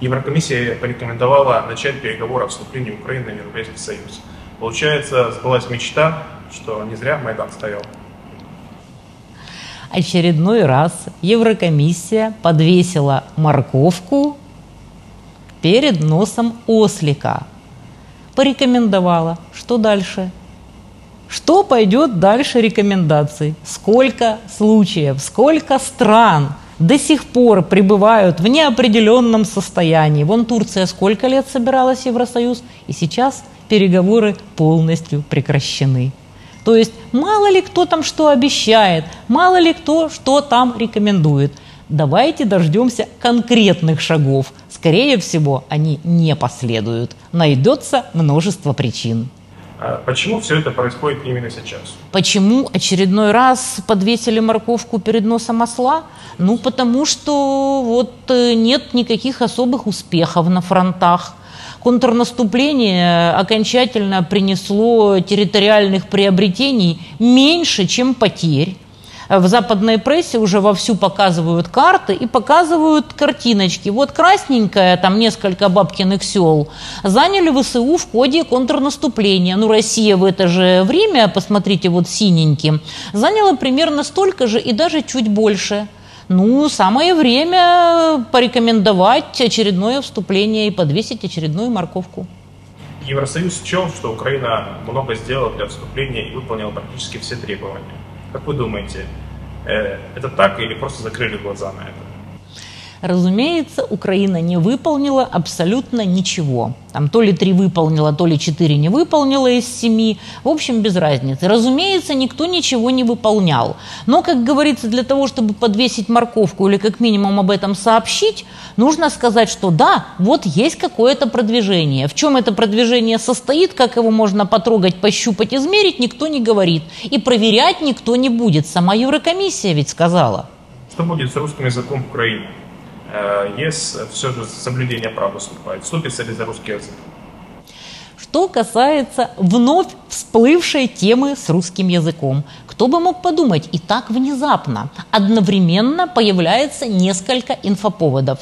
Еврокомиссия порекомендовала начать переговоры о вступлении Украины в Европейский Союз. Получается, сбылась мечта, что не зря Майдан стоял. Очередной раз Еврокомиссия подвесила морковку перед носом ослика. Порекомендовала. Что дальше? Что пойдет дальше рекомендаций? Сколько случаев, сколько стран до сих пор пребывают в неопределенном состоянии. Вон Турция сколько лет собиралась в Евросоюз, и сейчас переговоры полностью прекращены. То есть мало ли кто там что обещает, мало ли кто что там рекомендует. Давайте дождемся конкретных шагов. Скорее всего, они не последуют. Найдется множество причин. А почему все это происходит именно сейчас? Почему очередной раз подвесили морковку перед носом осла? Ну, потому что вот э, нет никаких особых успехов на фронтах. Контрнаступление окончательно принесло территориальных приобретений меньше, чем потерь в западной прессе уже вовсю показывают карты и показывают картиночки. Вот красненькая, там несколько бабкиных сел, заняли ВСУ в ходе контрнаступления. Ну, Россия в это же время, посмотрите, вот синеньким, заняла примерно столько же и даже чуть больше. Ну, самое время порекомендовать очередное вступление и подвесить очередную морковку. Евросоюз счел, что Украина много сделала для вступления и выполнила практически все требования. Как вы думаете, э, это так или просто закрыли глаза на это? Разумеется, Украина не выполнила абсолютно ничего. Там то ли три выполнила, то ли четыре не выполнила из семи. В общем, без разницы. Разумеется, никто ничего не выполнял. Но, как говорится, для того, чтобы подвесить морковку или как минимум об этом сообщить, нужно сказать, что да, вот есть какое-то продвижение. В чем это продвижение состоит, как его можно потрогать, пощупать, измерить, никто не говорит. И проверять никто не будет. Сама Еврокомиссия ведь сказала. Что будет с русским языком в Украине? Э, ЕС все же соблюдение прав выступает. Вступится ли за русский язык? Что касается вновь всплывшей темы с русским языком, кто бы мог подумать, и так внезапно, одновременно появляется несколько инфоповодов.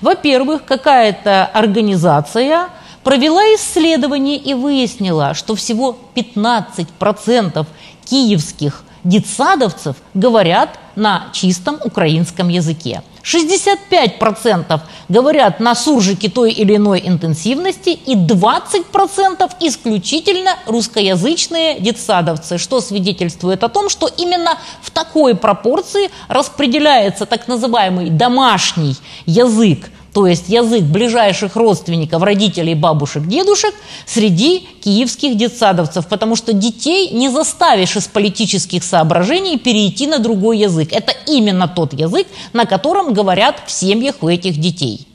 Во-первых, какая-то организация провела исследование и выяснила, что всего 15% киевских детсадовцев говорят на чистом украинском языке. 65% говорят на суржике той или иной интенсивности и 20% исключительно русскоязычные детсадовцы, что свидетельствует о том, что именно в такой пропорции распределяется так называемый домашний язык то есть язык ближайших родственников, родителей, бабушек, дедушек, среди киевских детсадовцев, потому что детей не заставишь из политических соображений перейти на другой язык. Это именно тот язык, на котором говорят в семьях у этих детей.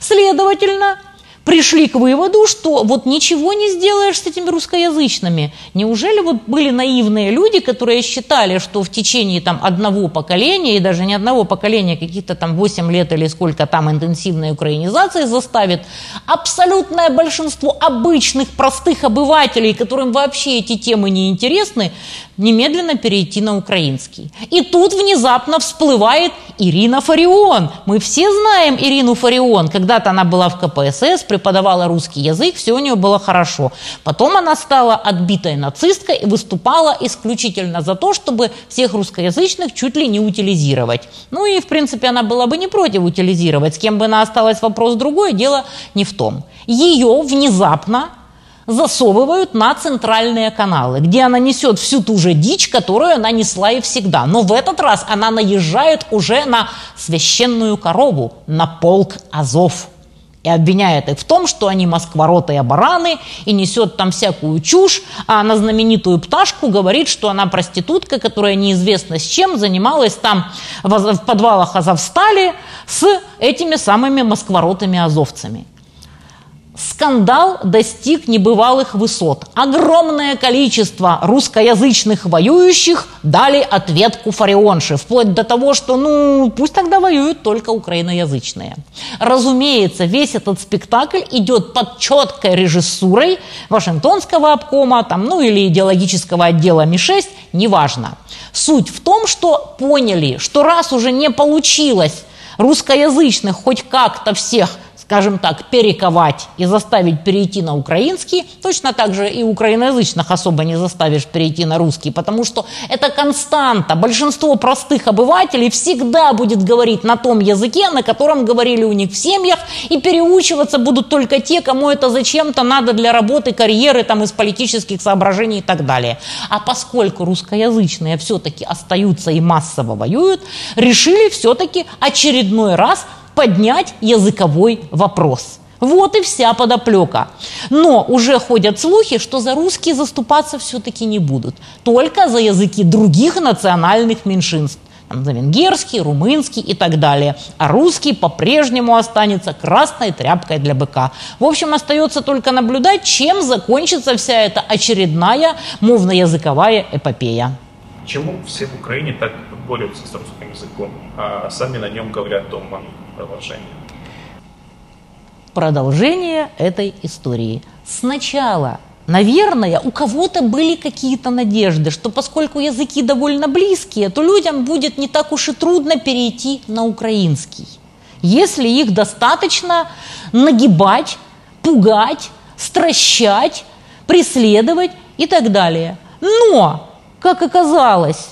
Следовательно, пришли к выводу, что вот ничего не сделаешь с этими русскоязычными. Неужели вот были наивные люди, которые считали, что в течение там одного поколения, и даже не одного поколения, каких-то там 8 лет или сколько там интенсивной украинизации заставит абсолютное большинство обычных, простых обывателей, которым вообще эти темы не интересны, немедленно перейти на украинский. И тут внезапно всплывает Ирина Фарион. Мы все знаем Ирину Фарион. Когда-то она была в КПСС, преподавала русский язык, все у нее было хорошо. Потом она стала отбитой нацисткой и выступала исключительно за то, чтобы всех русскоязычных чуть ли не утилизировать. Ну и, в принципе, она была бы не против утилизировать. С кем бы она осталась, вопрос другой, дело не в том. Ее внезапно засовывают на центральные каналы, где она несет всю ту же дичь, которую она несла и всегда. Но в этот раз она наезжает уже на священную корову, на полк Азов. И обвиняет их в том, что они москворотые бараны и несет там всякую чушь, а на знаменитую пташку говорит, что она проститутка, которая неизвестно с чем занималась там в подвалах Азовстали с этими самыми москворотыми азовцами. Скандал достиг небывалых высот. Огромное количество русскоязычных воюющих дали ответку фарионши, вплоть до того, что, ну, пусть тогда воюют только украиноязычные. Разумеется, весь этот спектакль идет под четкой режиссурой Вашингтонского обкома, там, ну, или идеологического отдела МИ-6, неважно. Суть в том, что поняли, что раз уже не получилось русскоязычных хоть как-то всех скажем так, перековать и заставить перейти на украинский, точно так же и украиноязычных особо не заставишь перейти на русский, потому что это константа. Большинство простых обывателей всегда будет говорить на том языке, на котором говорили у них в семьях, и переучиваться будут только те, кому это зачем-то надо для работы, карьеры, там, из политических соображений и так далее. А поскольку русскоязычные все-таки остаются и массово воюют, решили все-таки очередной раз поднять языковой вопрос. Вот и вся подоплека. Но уже ходят слухи, что за русские заступаться все-таки не будут. Только за языки других национальных меньшинств. Там, за венгерский, румынский и так далее. А русский по-прежнему останется красной тряпкой для быка. В общем, остается только наблюдать, чем закончится вся эта очередная мовно-языковая эпопея. Почему все в Украине так борются с русским языком, а сами на нем говорят дома? Продолжение. Продолжение этой истории. Сначала Наверное, у кого-то были какие-то надежды, что поскольку языки довольно близкие, то людям будет не так уж и трудно перейти на украинский. Если их достаточно нагибать, пугать, стращать, преследовать и так далее. Но, как оказалось,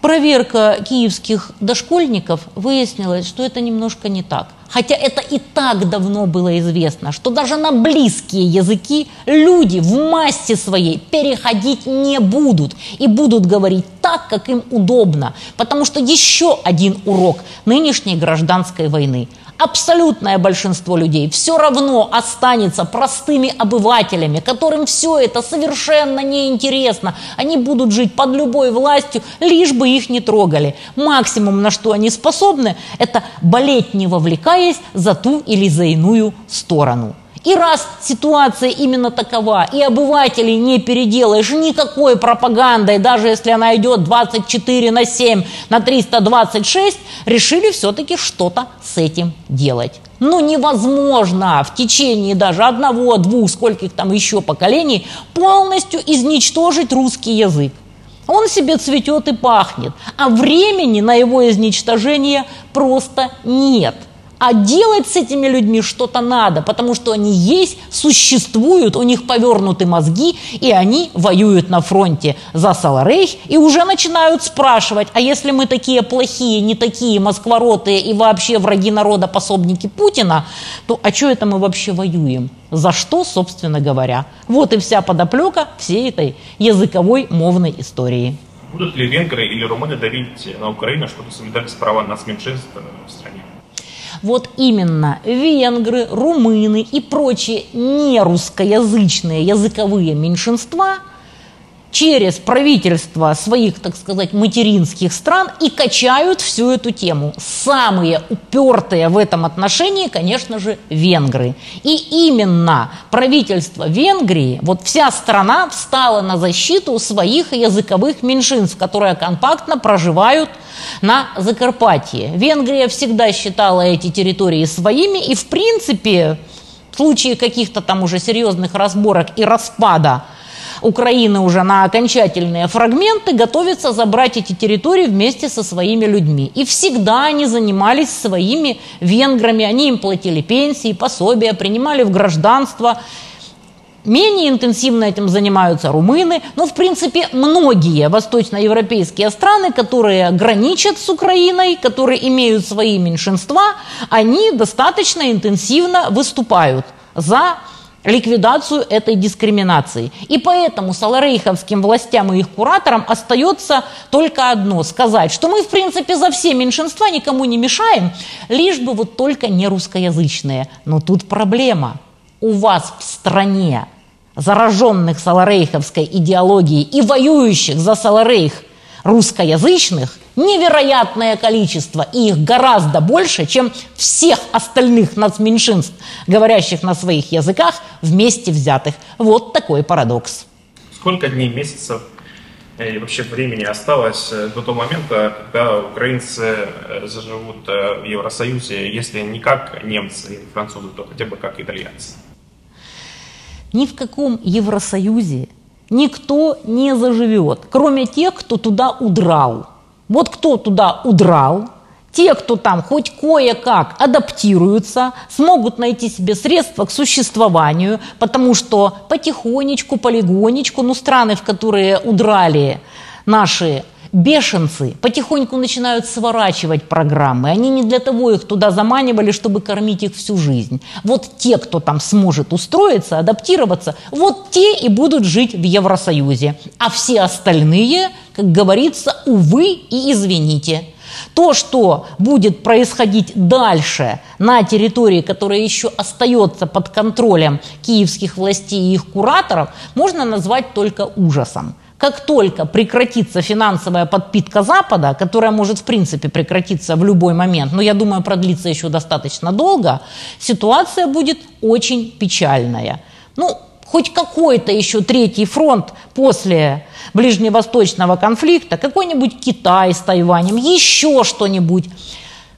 проверка киевских дошкольников выяснилась, что это немножко не так. Хотя это и так давно было известно, что даже на близкие языки люди в массе своей переходить не будут и будут говорить так, как им удобно. Потому что еще один урок нынешней гражданской войны – абсолютное большинство людей все равно останется простыми обывателями, которым все это совершенно неинтересно. Они будут жить под любой властью, лишь бы их не трогали. Максимум, на что они способны, это болеть не вовлекаясь за ту или за иную сторону. И раз ситуация именно такова, и обывателей не переделаешь никакой пропагандой, даже если она идет 24 на 7 на 326, решили все-таки что-то с этим делать. Ну, невозможно в течение даже одного, двух, скольких там еще поколений полностью изничтожить русский язык. Он себе цветет и пахнет, а времени на его изничтожение просто нет – а делать с этими людьми что-то надо, потому что они есть, существуют, у них повернуты мозги, и они воюют на фронте за Саларейх, и уже начинают спрашивать, а если мы такие плохие, не такие москворотые и вообще враги народа, пособники Путина, то а что это мы вообще воюем? За что, собственно говоря? Вот и вся подоплека всей этой языковой мовной истории. Будут ли венгры или румыны давить на Украину, чтобы соблюдались права нас меньшинств в стране? Вот именно венгры, румыны и прочие нерусскоязычные языковые меньшинства через правительства своих, так сказать, материнских стран и качают всю эту тему. Самые упертые в этом отношении, конечно же, венгры. И именно правительство Венгрии, вот вся страна встала на защиту своих языковых меньшинств, которые компактно проживают на Закарпатье. Венгрия всегда считала эти территории своими, и в принципе в случае каких-то там уже серьезных разборок и распада Украины уже на окончательные фрагменты готовится забрать эти территории вместе со своими людьми. И всегда они занимались своими венграми, они им платили пенсии, пособия, принимали в гражданство. Менее интенсивно этим занимаются румыны, но, в принципе, многие восточноевропейские страны, которые граничат с Украиной, которые имеют свои меньшинства, они достаточно интенсивно выступают за ликвидацию этой дискриминации. И поэтому саларейховским властям и их кураторам остается только одно – сказать, что мы, в принципе, за все меньшинства никому не мешаем, лишь бы вот только не русскоязычные. Но тут проблема – у вас в стране зараженных саларейховской идеологией и воюющих за Саларейх русскоязычных невероятное количество, и их гораздо больше, чем всех остальных нацменьшинств, говорящих на своих языках, вместе взятых. Вот такой парадокс. Сколько дней, месяцев и вообще времени осталось э, до того момента, когда украинцы э, заживут э, в Евросоюзе, если не как немцы и французы, то хотя бы как итальянцы? Ни в каком Евросоюзе никто не заживет, кроме тех, кто туда удрал. Вот кто туда удрал, те, кто там хоть кое-как адаптируются, смогут найти себе средства к существованию, потому что потихонечку, полигонечку, ну, страны, в которые удрали наши бешенцы потихоньку начинают сворачивать программы. Они не для того их туда заманивали, чтобы кормить их всю жизнь. Вот те, кто там сможет устроиться, адаптироваться, вот те и будут жить в Евросоюзе. А все остальные, как говорится, увы и извините. То, что будет происходить дальше на территории, которая еще остается под контролем киевских властей и их кураторов, можно назвать только ужасом. Как только прекратится финансовая подпитка Запада, которая может в принципе прекратиться в любой момент, но я думаю продлится еще достаточно долго, ситуация будет очень печальная. Ну, хоть какой-то еще третий фронт после ближневосточного конфликта, какой-нибудь Китай с Тайванем, еще что-нибудь.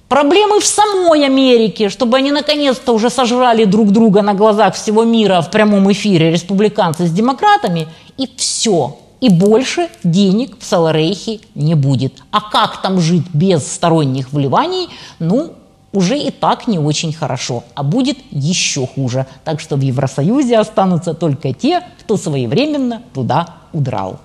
Проблемы в самой Америке, чтобы они наконец-то уже сожрали друг друга на глазах всего мира в прямом эфире, республиканцы с демократами, и все и больше денег в Саларейхе не будет. А как там жить без сторонних вливаний, ну, уже и так не очень хорошо, а будет еще хуже. Так что в Евросоюзе останутся только те, кто своевременно туда удрал.